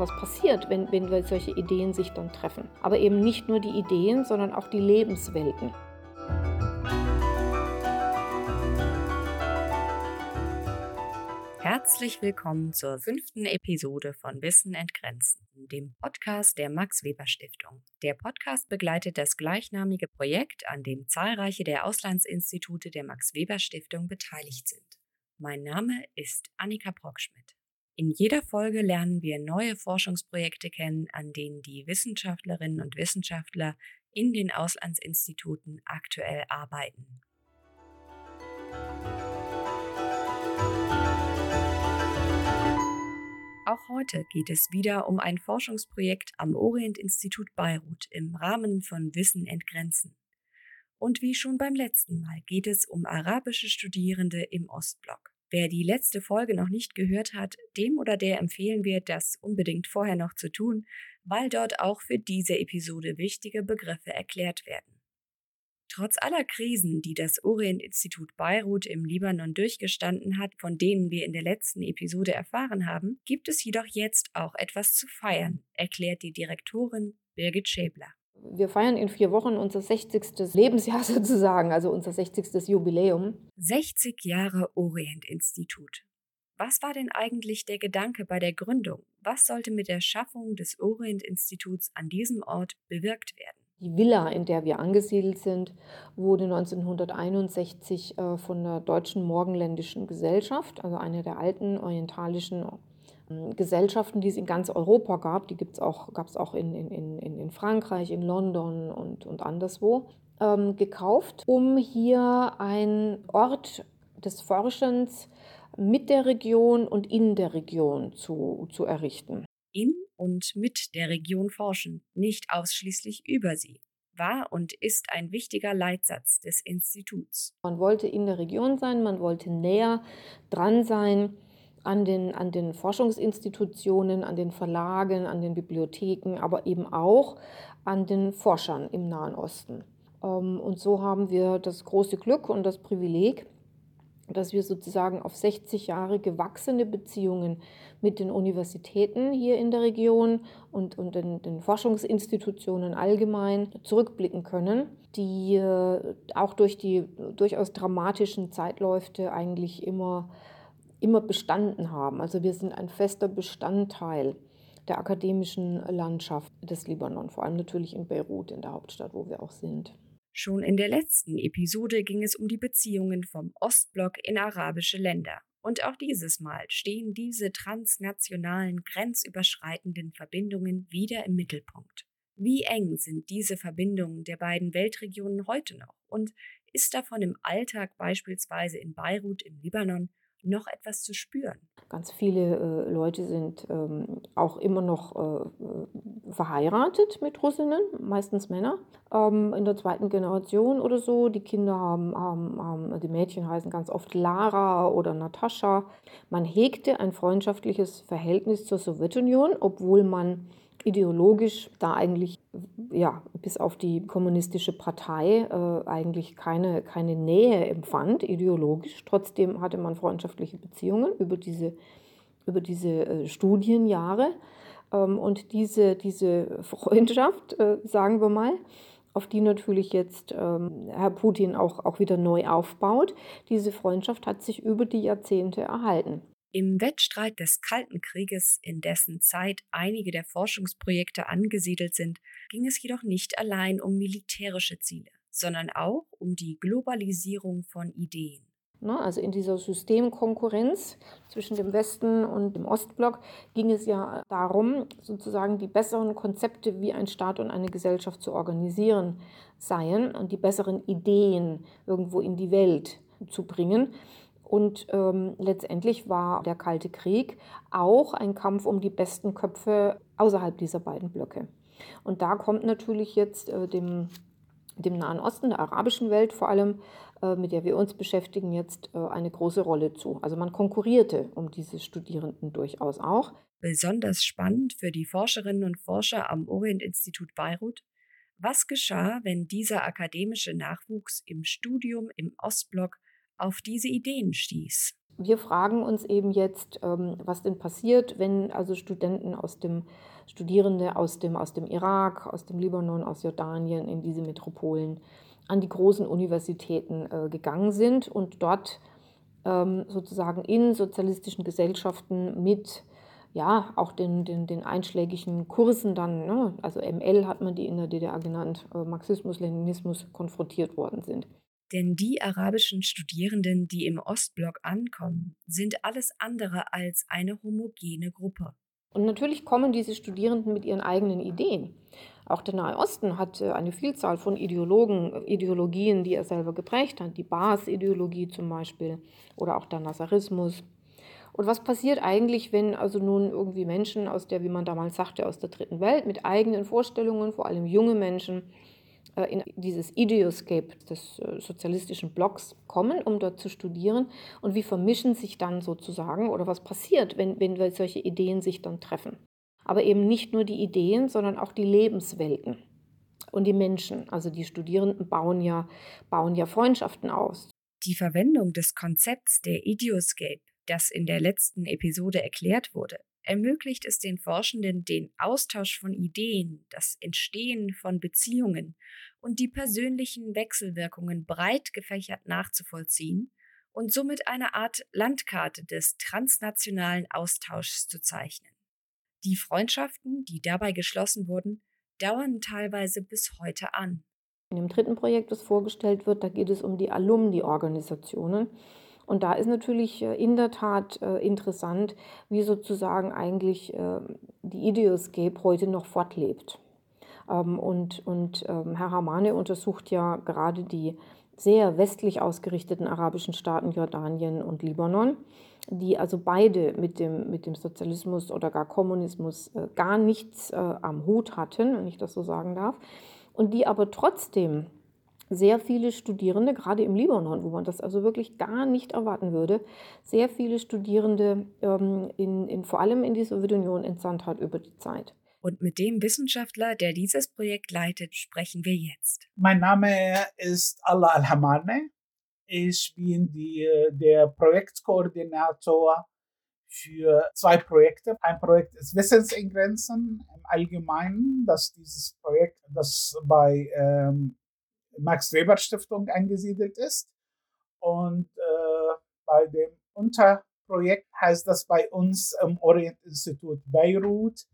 was passiert, wenn, wenn solche Ideen sich dann treffen. Aber eben nicht nur die Ideen, sondern auch die Lebenswelten. Herzlich willkommen zur fünften Episode von Wissen entgrenzen, dem Podcast der Max Weber Stiftung. Der Podcast begleitet das gleichnamige Projekt, an dem zahlreiche der Auslandsinstitute der Max Weber Stiftung beteiligt sind. Mein Name ist Annika Brockschmidt. In jeder Folge lernen wir neue Forschungsprojekte kennen, an denen die Wissenschaftlerinnen und Wissenschaftler in den Auslandsinstituten aktuell arbeiten. Auch heute geht es wieder um ein Forschungsprojekt am Orient-Institut Beirut im Rahmen von Wissen entgrenzen. Und wie schon beim letzten Mal geht es um arabische Studierende im Ostblock. Wer die letzte Folge noch nicht gehört hat, dem oder der empfehlen wir, das unbedingt vorher noch zu tun, weil dort auch für diese Episode wichtige Begriffe erklärt werden. Trotz aller Krisen, die das Orient-Institut Beirut im Libanon durchgestanden hat, von denen wir in der letzten Episode erfahren haben, gibt es jedoch jetzt auch etwas zu feiern, erklärt die Direktorin Birgit Schäbler. Wir feiern in vier Wochen unser 60. Lebensjahr sozusagen, also unser 60. Jubiläum. 60 Jahre Orient-Institut. Was war denn eigentlich der Gedanke bei der Gründung? Was sollte mit der Schaffung des Orient-Instituts an diesem Ort bewirkt werden? Die Villa, in der wir angesiedelt sind, wurde 1961 äh, von der Deutschen Morgenländischen Gesellschaft, also einer der alten orientalischen Gesellschaften, die es in ganz Europa gab, die gibt's auch, gab es auch in, in, in, in Frankreich, in London und, und anderswo, ähm, gekauft, um hier ein Ort des Forschens mit der Region und in der Region zu, zu errichten. In und mit der Region forschen, nicht ausschließlich über sie, war und ist ein wichtiger Leitsatz des Instituts. Man wollte in der Region sein, man wollte näher dran sein an den, an den Forschungsinstitutionen, an den Verlagen, an den Bibliotheken, aber eben auch an den Forschern im Nahen Osten. Ähm, und so haben wir das große Glück und das Privileg, dass wir sozusagen auf 60 Jahre gewachsene Beziehungen mit den Universitäten hier in der Region und, und den, den Forschungsinstitutionen allgemein zurückblicken können, die äh, auch durch die durchaus dramatischen Zeitläufe eigentlich immer, immer bestanden haben. Also wir sind ein fester Bestandteil der akademischen Landschaft des Libanon, vor allem natürlich in Beirut, in der Hauptstadt, wo wir auch sind. Schon in der letzten Episode ging es um die Beziehungen vom Ostblock in arabische Länder. Und auch dieses Mal stehen diese transnationalen, grenzüberschreitenden Verbindungen wieder im Mittelpunkt. Wie eng sind diese Verbindungen der beiden Weltregionen heute noch? Und ist davon im Alltag beispielsweise in Beirut im Libanon noch etwas zu spüren. Ganz viele äh, Leute sind ähm, auch immer noch äh, äh, verheiratet mit Russinnen, meistens Männer, ähm, in der zweiten Generation oder so. Die Kinder haben, haben, haben, die Mädchen heißen ganz oft Lara oder Natascha. Man hegte ein freundschaftliches Verhältnis zur Sowjetunion, obwohl man ideologisch da eigentlich, ja, bis auf die kommunistische Partei äh, eigentlich keine, keine Nähe empfand, ideologisch. Trotzdem hatte man freundschaftliche Beziehungen über diese, über diese äh, Studienjahre. Ähm, und diese, diese Freundschaft, äh, sagen wir mal, auf die natürlich jetzt ähm, Herr Putin auch, auch wieder neu aufbaut, diese Freundschaft hat sich über die Jahrzehnte erhalten. Im Wettstreit des Kalten Krieges, in dessen Zeit einige der Forschungsprojekte angesiedelt sind, ging es jedoch nicht allein um militärische Ziele, sondern auch um die Globalisierung von Ideen. Ne, also in dieser Systemkonkurrenz zwischen dem Westen und dem Ostblock ging es ja darum, sozusagen die besseren Konzepte, wie ein Staat und eine Gesellschaft zu organisieren seien und die besseren Ideen irgendwo in die Welt zu bringen. Und ähm, letztendlich war der Kalte Krieg auch ein Kampf um die besten Köpfe außerhalb dieser beiden Blöcke. Und da kommt natürlich jetzt äh, dem, dem Nahen Osten, der arabischen Welt vor allem, äh, mit der wir uns beschäftigen, jetzt äh, eine große Rolle zu. Also man konkurrierte um diese Studierenden durchaus auch. Besonders spannend für die Forscherinnen und Forscher am Orient-Institut Beirut was geschah, wenn dieser akademische Nachwuchs im Studium im Ostblock auf diese Ideen stieß. wir fragen uns eben jetzt, ähm, was denn passiert, wenn also Studenten aus dem, Studierende aus dem, aus dem Irak, aus dem Libanon, aus Jordanien in diese Metropolen an die großen Universitäten äh, gegangen sind und dort ähm, sozusagen in sozialistischen Gesellschaften mit ja, auch den, den, den einschlägigen Kursen dann, ne, also ML hat man die in der DDR genannt, äh, Marxismus, Leninismus konfrontiert worden sind. Denn die arabischen Studierenden, die im Ostblock ankommen, sind alles andere als eine homogene Gruppe. Und natürlich kommen diese Studierenden mit ihren eigenen Ideen. Auch der Nahe Osten hat äh, eine Vielzahl von Ideologen, Ideologien, die er selber geprägt hat. Die Baas-Ideologie zum Beispiel oder auch der Nazarismus. Und was passiert eigentlich, wenn also nun irgendwie Menschen aus der, wie man damals sagte, aus der dritten Welt mit eigenen Vorstellungen, vor allem junge Menschen, äh, in dieses Ideoscape des äh, sozialistischen Blocks kommen, um dort zu studieren und wie vermischen sich dann sozusagen oder was passiert, wenn, wenn solche Ideen sich dann treffen. Aber eben nicht nur die Ideen, sondern auch die Lebenswelten und die Menschen. Also die Studierenden bauen ja, bauen ja Freundschaften aus. Die Verwendung des Konzepts der Ideoscape, das in der letzten Episode erklärt wurde, ermöglicht es den Forschenden, den Austausch von Ideen, das Entstehen von Beziehungen und die persönlichen Wechselwirkungen breit gefächert nachzuvollziehen und somit eine Art Landkarte des transnationalen Austauschs zu zeichnen. Die Freundschaften, die dabei geschlossen wurden, dauern teilweise bis heute an. In dem dritten Projekt, das vorgestellt wird, da geht es um die Alumni-Organisationen. Und da ist natürlich äh, in der Tat äh, interessant, wie sozusagen eigentlich äh, die Ideoscape heute noch fortlebt. Ähm, und, und ähm, Herr Hamane untersucht ja gerade die sehr westlich ausgerichteten arabischen Staaten Jordanien und Libanon, die also beide mit dem, mit dem Sozialismus oder gar Kommunismus gar nichts am Hut hatten, wenn ich das so sagen darf, und die aber trotzdem sehr viele Studierende, gerade im Libanon, wo man das also wirklich gar nicht erwarten würde, sehr viele Studierende ähm, in, in, vor allem in die Sowjetunion entsandt hat über die Zeit. Und mit dem Wissenschaftler, der dieses Projekt leitet, sprechen wir jetzt. Mein Name ist Allah Al-Hamarne. Ich bin die, der Projektkoordinator für zwei Projekte. Ein Projekt ist Wissens in Grenzen im Allgemeinen, dass dieses Projekt, das bei ähm, Max-Weber-Stiftung angesiedelt ist. Und äh, bei dem Unterprojekt heißt das bei uns im Orient-Institut Beirut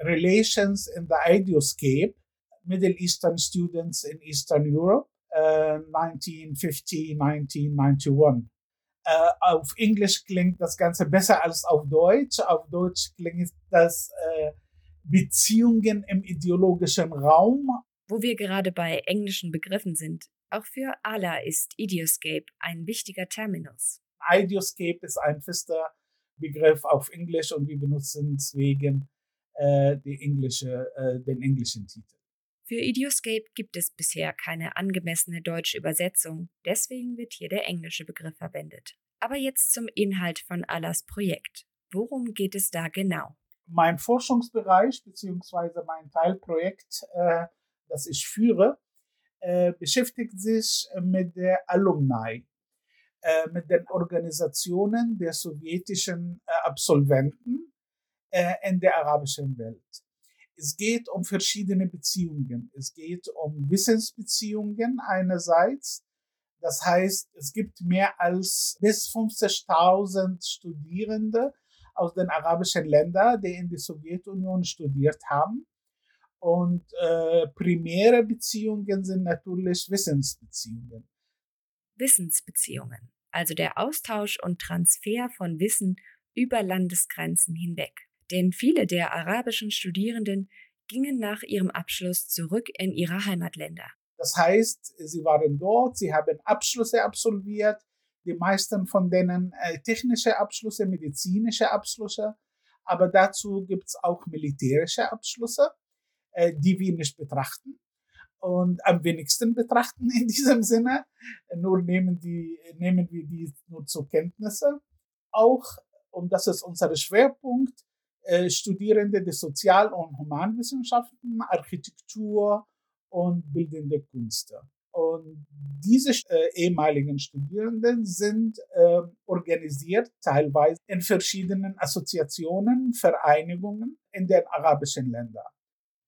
Relations in the Ideoscape, Middle Eastern Students in Eastern Europe, äh, 1950, 1991. Äh, auf Englisch klingt das Ganze besser als auf Deutsch. Auf Deutsch klingt das äh, Beziehungen im ideologischen Raum wo wir gerade bei englischen Begriffen sind, auch für ALA ist Idioscape ein wichtiger Terminus. Idioscape ist ein fester Begriff auf Englisch und wir benutzen deswegen äh, englische, äh, den englischen Titel. Für Idioscape gibt es bisher keine angemessene deutsche Übersetzung, deswegen wird hier der englische Begriff verwendet. Aber jetzt zum Inhalt von Alas Projekt. Worum geht es da genau? Mein Forschungsbereich bzw. mein Teilprojekt äh, das ich führe, äh, beschäftigt sich mit der Alumni, äh, mit den Organisationen der sowjetischen äh, Absolventen äh, in der arabischen Welt. Es geht um verschiedene Beziehungen. Es geht um Wissensbeziehungen einerseits. Das heißt, es gibt mehr als bis 50.000 Studierende aus den arabischen Ländern, die in der Sowjetunion studiert haben. Und äh, primäre Beziehungen sind natürlich Wissensbeziehungen. Wissensbeziehungen, also der Austausch und Transfer von Wissen über Landesgrenzen hinweg. Denn viele der arabischen Studierenden gingen nach ihrem Abschluss zurück in ihre Heimatländer. Das heißt, sie waren dort, sie haben Abschlüsse absolviert, die meisten von denen äh, technische Abschlüsse, medizinische Abschlüsse, aber dazu gibt es auch militärische Abschlüsse. Äh, die wir nicht betrachten und am wenigsten betrachten in diesem Sinne. Nur nehmen, die, nehmen wir die nur zur Kenntnisse. Auch, und das ist unser Schwerpunkt, äh, Studierende der Sozial- und Humanwissenschaften, Architektur und bildende Künste. Und diese äh, ehemaligen Studierenden sind äh, organisiert teilweise in verschiedenen Assoziationen, Vereinigungen in den arabischen Ländern.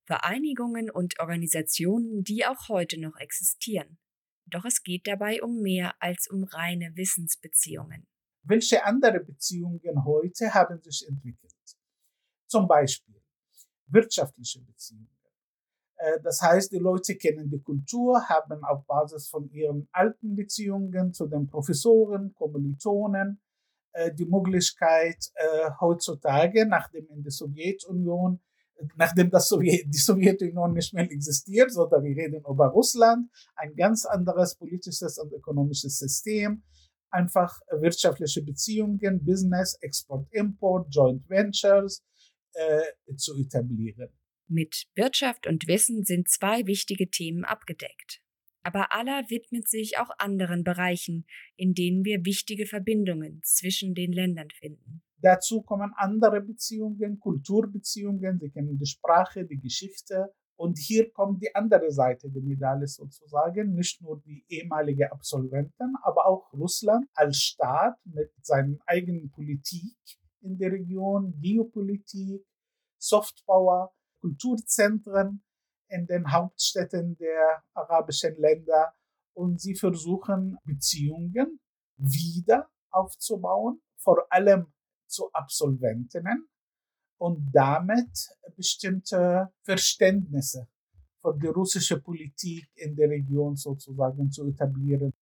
Vereinigungen und Organisationen, die auch heute noch existieren. Doch es geht dabei um mehr als um reine Wissensbeziehungen. Welche andere Beziehungen heute haben sich entwickelt? Zum Beispiel wirtschaftliche Beziehungen. Äh, das heißt, die Leute kennen die Kultur, haben auf Basis von ihren alten Beziehungen zu den Professoren, Kommilitonen äh, die Möglichkeit, äh, heutzutage, nachdem in der Sowjetunion, nachdem das Sowjet, die Sowjetunion nicht mehr existiert, sondern wir reden über Russland, ein ganz anderes politisches und ökonomisches System, einfach wirtschaftliche Beziehungen, Business, Export, Import, Joint Ventures äh, zu etablieren. Mit Wirtschaft und Wissen sind zwei wichtige Themen abgedeckt. Aber Allah widmet sich auch anderen Bereichen, in denen wir wichtige Verbindungen zwischen den Ländern finden. Dazu kommen andere Beziehungen, Kulturbeziehungen, sie kennen die Sprache, die Geschichte. Und hier kommt die andere Seite der Medaille sozusagen, nicht nur die ehemalige Absolventen, aber auch Russland als Staat mit seiner eigenen Politik in der Region, Geopolitik, Softpower, Kulturzentren in den Hauptstädten der arabischen Länder und sie versuchen Beziehungen wieder aufzubauen, vor allem zu Absolventinnen und damit bestimmte Verständnisse für die russische Politik in der Region sozusagen zu etablieren.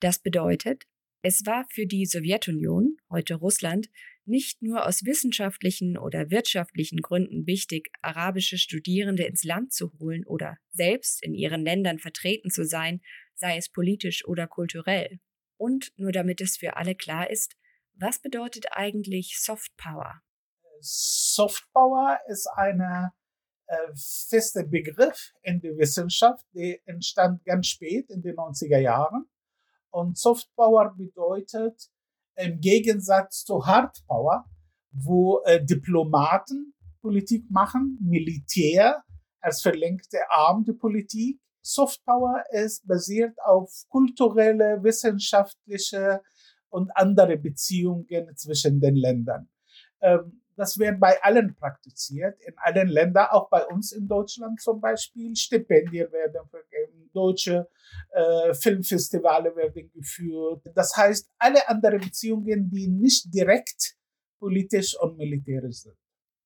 Das bedeutet, es war für die Sowjetunion, heute Russland, nicht nur aus wissenschaftlichen oder wirtschaftlichen Gründen wichtig, arabische Studierende ins Land zu holen oder selbst in ihren Ländern vertreten zu sein, sei es politisch oder kulturell. Und nur damit es für alle klar ist, was bedeutet eigentlich Soft Power? Soft Power ist ein äh, fester Begriff in der Wissenschaft, der entstand ganz spät in den 90er Jahren. Und Soft Power bedeutet im Gegensatz zu Hard Power, wo äh, Diplomaten Politik machen, Militär als verlängerte Arm der Politik. Soft Power ist basiert auf kulturelle, wissenschaftliche und andere Beziehungen zwischen den Ländern. Ähm, das wird bei allen praktiziert, in allen Ländern, auch bei uns in Deutschland zum Beispiel. Stipendien werden vergeben, deutsche äh, Filmfestivale werden geführt. Das heißt, alle anderen Beziehungen, die nicht direkt politisch und militärisch sind.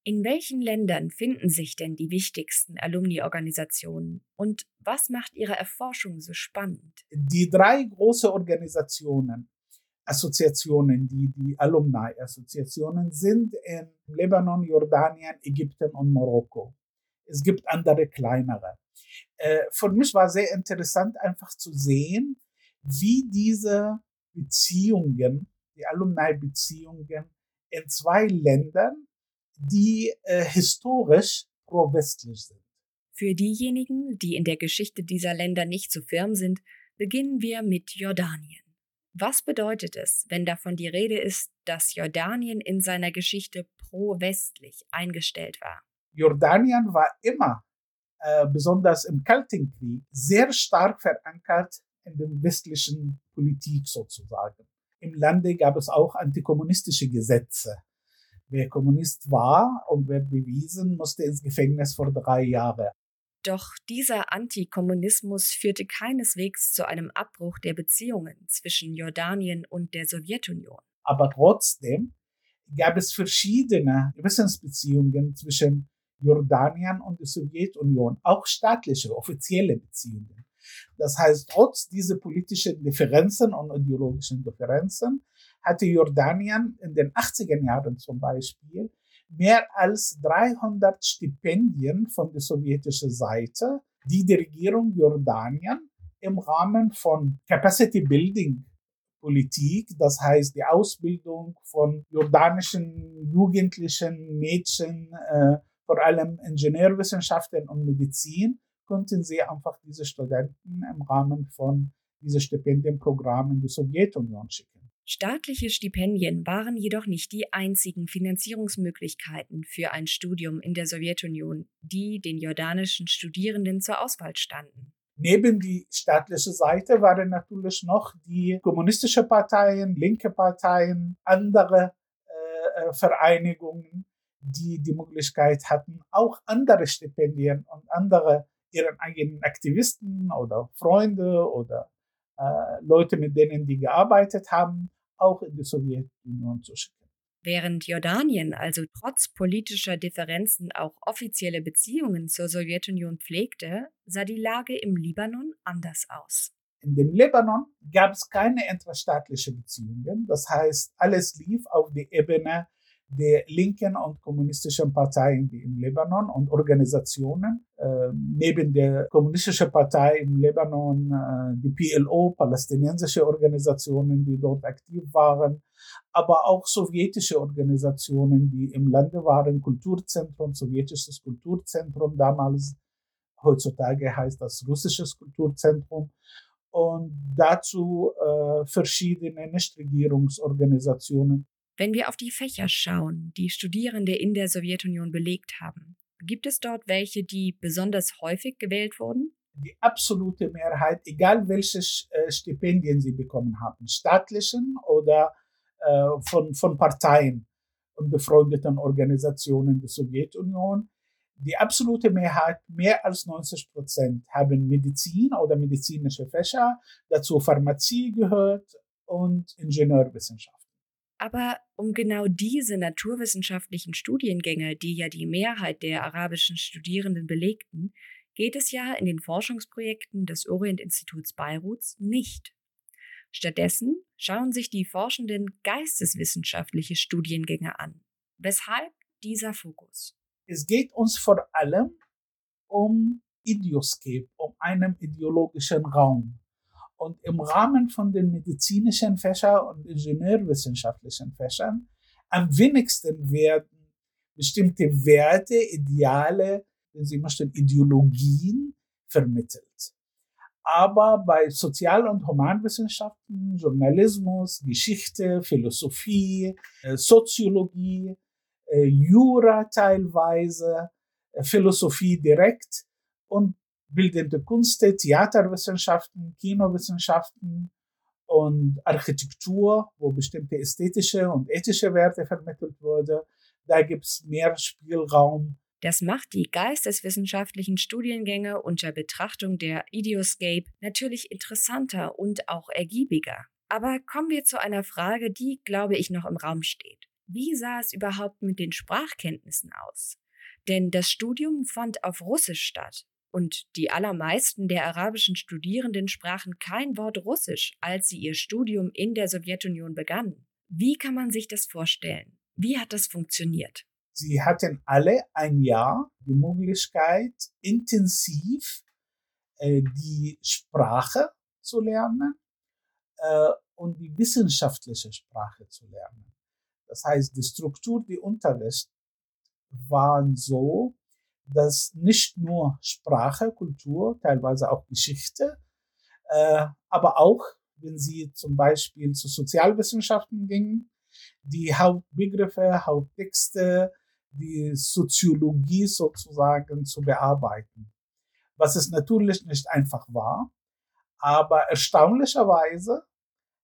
In welchen Ländern finden sich denn die wichtigsten Alumni-Organisationen und was macht ihre Erforschung so spannend? Die drei große Organisationen, Assoziationen, die die Alumni-Assoziationen sind in Lebanon, Jordanien, Ägypten und Marokko. Es gibt andere kleinere. Äh, für mich war sehr interessant einfach zu sehen, wie diese Beziehungen, die Alumni-Beziehungen in zwei Ländern, die äh, historisch pro-westlich sind. Für diejenigen, die in der Geschichte dieser Länder nicht so firm sind, beginnen wir mit Jordanien. Was bedeutet es, wenn davon die Rede ist, dass Jordanien in seiner Geschichte pro-westlich eingestellt war? Jordanien war immer, äh, besonders im Kalten Krieg, sehr stark verankert in der westlichen Politik sozusagen. Im Lande gab es auch antikommunistische Gesetze. Wer Kommunist war und wird bewiesen, musste ins Gefängnis vor drei Jahre. Doch dieser Antikommunismus führte keineswegs zu einem Abbruch der Beziehungen zwischen Jordanien und der Sowjetunion. Aber trotzdem gab es verschiedene Wissensbeziehungen zwischen Jordanien und der Sowjetunion, auch staatliche, offizielle Beziehungen. Das heißt, trotz dieser politischen Differenzen und ideologischen Differenzen hatte Jordanien in den 80er Jahren zum Beispiel mehr als 300 Stipendien von der sowjetischen Seite, die die Regierung Jordanien im Rahmen von Capacity Building Politik, das heißt die Ausbildung von jordanischen Jugendlichen, Mädchen, äh, vor allem Ingenieurwissenschaften und Medizin, konnten sie einfach diese Studenten im Rahmen von diesen Stipendienprogrammen der Sowjetunion schicken. Staatliche Stipendien waren jedoch nicht die einzigen Finanzierungsmöglichkeiten für ein Studium in der Sowjetunion, die den jordanischen Studierenden zur Auswahl standen. Neben die staatliche Seite waren natürlich noch die kommunistische Parteien, linke Parteien, andere äh, äh, Vereinigungen, die die Möglichkeit hatten, auch andere Stipendien und andere ihren eigenen Aktivisten oder Freunde oder äh, Leute, mit denen die gearbeitet haben, auch in die Sowjetunion zu schicken. Während Jordanien also trotz politischer Differenzen auch offizielle Beziehungen zur Sowjetunion pflegte, sah die Lage im Libanon anders aus. In dem Libanon gab es keine intrastaatlichen Beziehungen. Das heißt, alles lief auf die Ebene der linken und kommunistischen Parteien wie im Libanon und Organisationen. Äh, neben der kommunistischen Partei im Libanon, äh, die PLO, palästinensische Organisationen, die dort aktiv waren, aber auch sowjetische Organisationen, die im Lande waren, Kulturzentrum, sowjetisches Kulturzentrum damals, heutzutage heißt das russisches Kulturzentrum und dazu äh, verschiedene Nichtregierungsorganisationen wenn wir auf die Fächer schauen, die Studierende in der Sowjetunion belegt haben, gibt es dort welche, die besonders häufig gewählt wurden? Die absolute Mehrheit, egal welche äh, Stipendien sie bekommen haben, staatlichen oder äh, von, von Parteien und befreundeten Organisationen der Sowjetunion, die absolute Mehrheit, mehr als 90 Prozent, haben Medizin oder medizinische Fächer, dazu Pharmazie gehört und Ingenieurwissenschaft. Aber um genau diese naturwissenschaftlichen Studiengänge, die ja die Mehrheit der arabischen Studierenden belegten, geht es ja in den Forschungsprojekten des Orient-Instituts Beiruts nicht. Stattdessen schauen sich die Forschenden geisteswissenschaftliche Studiengänge an. Weshalb dieser Fokus? Es geht uns vor allem um Idioscape, um einen ideologischen Raum. Und im Rahmen von den medizinischen Fächern und ingenieurwissenschaftlichen Fächern am wenigsten werden bestimmte Werte, Ideale, wenn Sie möchten, Ideologien vermittelt. Aber bei Sozial- und Humanwissenschaften, Journalismus, Geschichte, Philosophie, äh, Soziologie, äh, Jura teilweise, äh, Philosophie direkt und bildende Künste, Theaterwissenschaften, Kinowissenschaften und Architektur, wo bestimmte ästhetische und ethische Werte vermittelt wurde. Da gibt es mehr Spielraum. Das macht die geisteswissenschaftlichen Studiengänge unter Betrachtung der Idioscape natürlich interessanter und auch ergiebiger. Aber kommen wir zu einer Frage, die, glaube ich, noch im Raum steht. Wie sah es überhaupt mit den Sprachkenntnissen aus? Denn das Studium fand auf Russisch statt und die allermeisten der arabischen Studierenden sprachen kein Wort Russisch, als sie ihr Studium in der Sowjetunion begannen. Wie kann man sich das vorstellen? Wie hat das funktioniert? Sie hatten alle ein Jahr die Möglichkeit, intensiv äh, die Sprache zu lernen äh, und die wissenschaftliche Sprache zu lernen. Das heißt, die Struktur, die Unterricht waren so, dass nicht nur Sprache, Kultur, teilweise auch Geschichte, äh, aber auch, wenn Sie zum Beispiel zu Sozialwissenschaften gingen, die Hauptbegriffe, Haupttexte, die Soziologie sozusagen zu bearbeiten. Was es natürlich nicht einfach war, aber erstaunlicherweise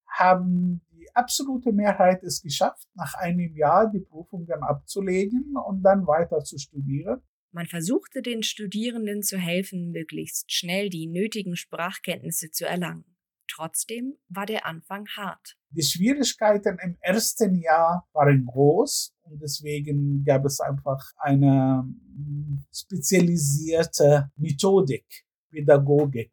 haben die absolute Mehrheit es geschafft, nach einem Jahr die Prüfungen abzulegen und dann weiter zu studieren. Man versuchte den Studierenden zu helfen, möglichst schnell die nötigen Sprachkenntnisse zu erlangen. Trotzdem war der Anfang hart. Die Schwierigkeiten im ersten Jahr waren groß und deswegen gab es einfach eine hm, spezialisierte Methodik, Pädagogik,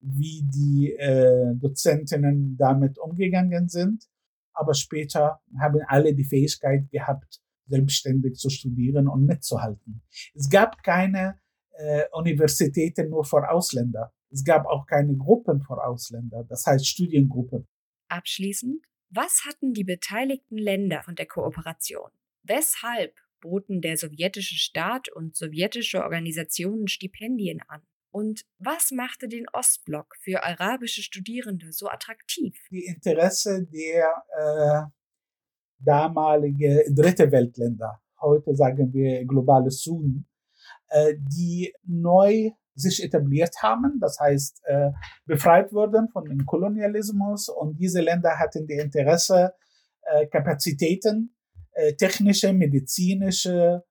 wie die äh, Dozentinnen damit umgegangen sind. Aber später haben alle die Fähigkeit gehabt, selbstständig zu studieren und mitzuhalten. Es gab keine äh, Universitäten nur für Ausländer. Es gab auch keine Gruppen für Ausländer, das heißt Studiengruppen. Abschließend, was hatten die beteiligten Länder von der Kooperation? Weshalb boten der sowjetische Staat und sowjetische Organisationen Stipendien an? Und was machte den Ostblock für arabische Studierende so attraktiv? Die Interesse der äh, damalige dritte Weltländer, heute sagen wir globale Süden, äh, die neu sich etabliert haben, das heißt äh, befreit wurden von dem Kolonialismus und diese Länder hatten die Interesse, äh, Kapazitäten, technische, medizinische,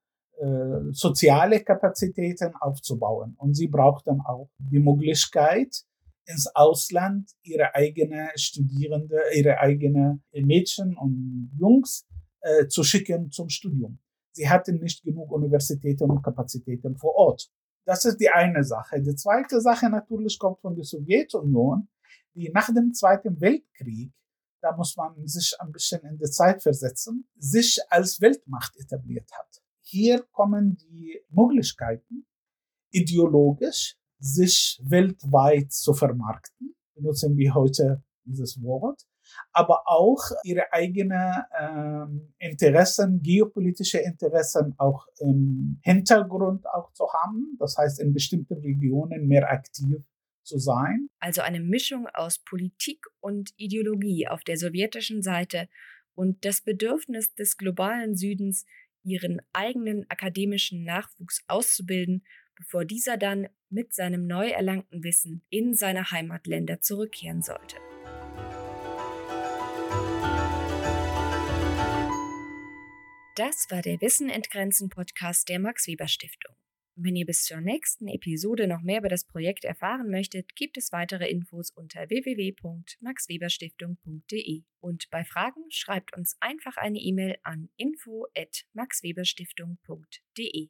soziale Kapazitäten aufzubauen. Und sie brauchten auch die Möglichkeit, ins Ausland ihre eigene Studierende, ihre eigene Mädchen und Jungs äh, zu schicken zum Studium. Sie hatten nicht genug Universitäten und Kapazitäten vor Ort. Das ist die eine Sache. Die zweite Sache natürlich kommt von der Sowjetunion, die nach dem Zweiten Weltkrieg, da muss man sich ein bisschen in die Zeit versetzen, sich als Weltmacht etabliert hat. Hier kommen die Möglichkeiten, ideologisch sich weltweit zu vermarkten. Benutzen wir heute dieses Wort aber auch ihre eigenen ähm, Interessen, geopolitische Interessen auch im Hintergrund auch zu haben. Das heißt, in bestimmten Regionen mehr aktiv zu sein. Also eine Mischung aus Politik und Ideologie auf der sowjetischen Seite und das Bedürfnis des globalen Südens, ihren eigenen akademischen Nachwuchs auszubilden, bevor dieser dann mit seinem neu erlangten Wissen in seine Heimatländer zurückkehren sollte. Das war der Wissen entgrenzen Podcast der Max Weber Stiftung. Wenn ihr bis zur nächsten Episode noch mehr über das Projekt erfahren möchtet, gibt es weitere Infos unter www.maxweberstiftung.de. Und bei Fragen schreibt uns einfach eine E-Mail an info@maxweberstiftung.de.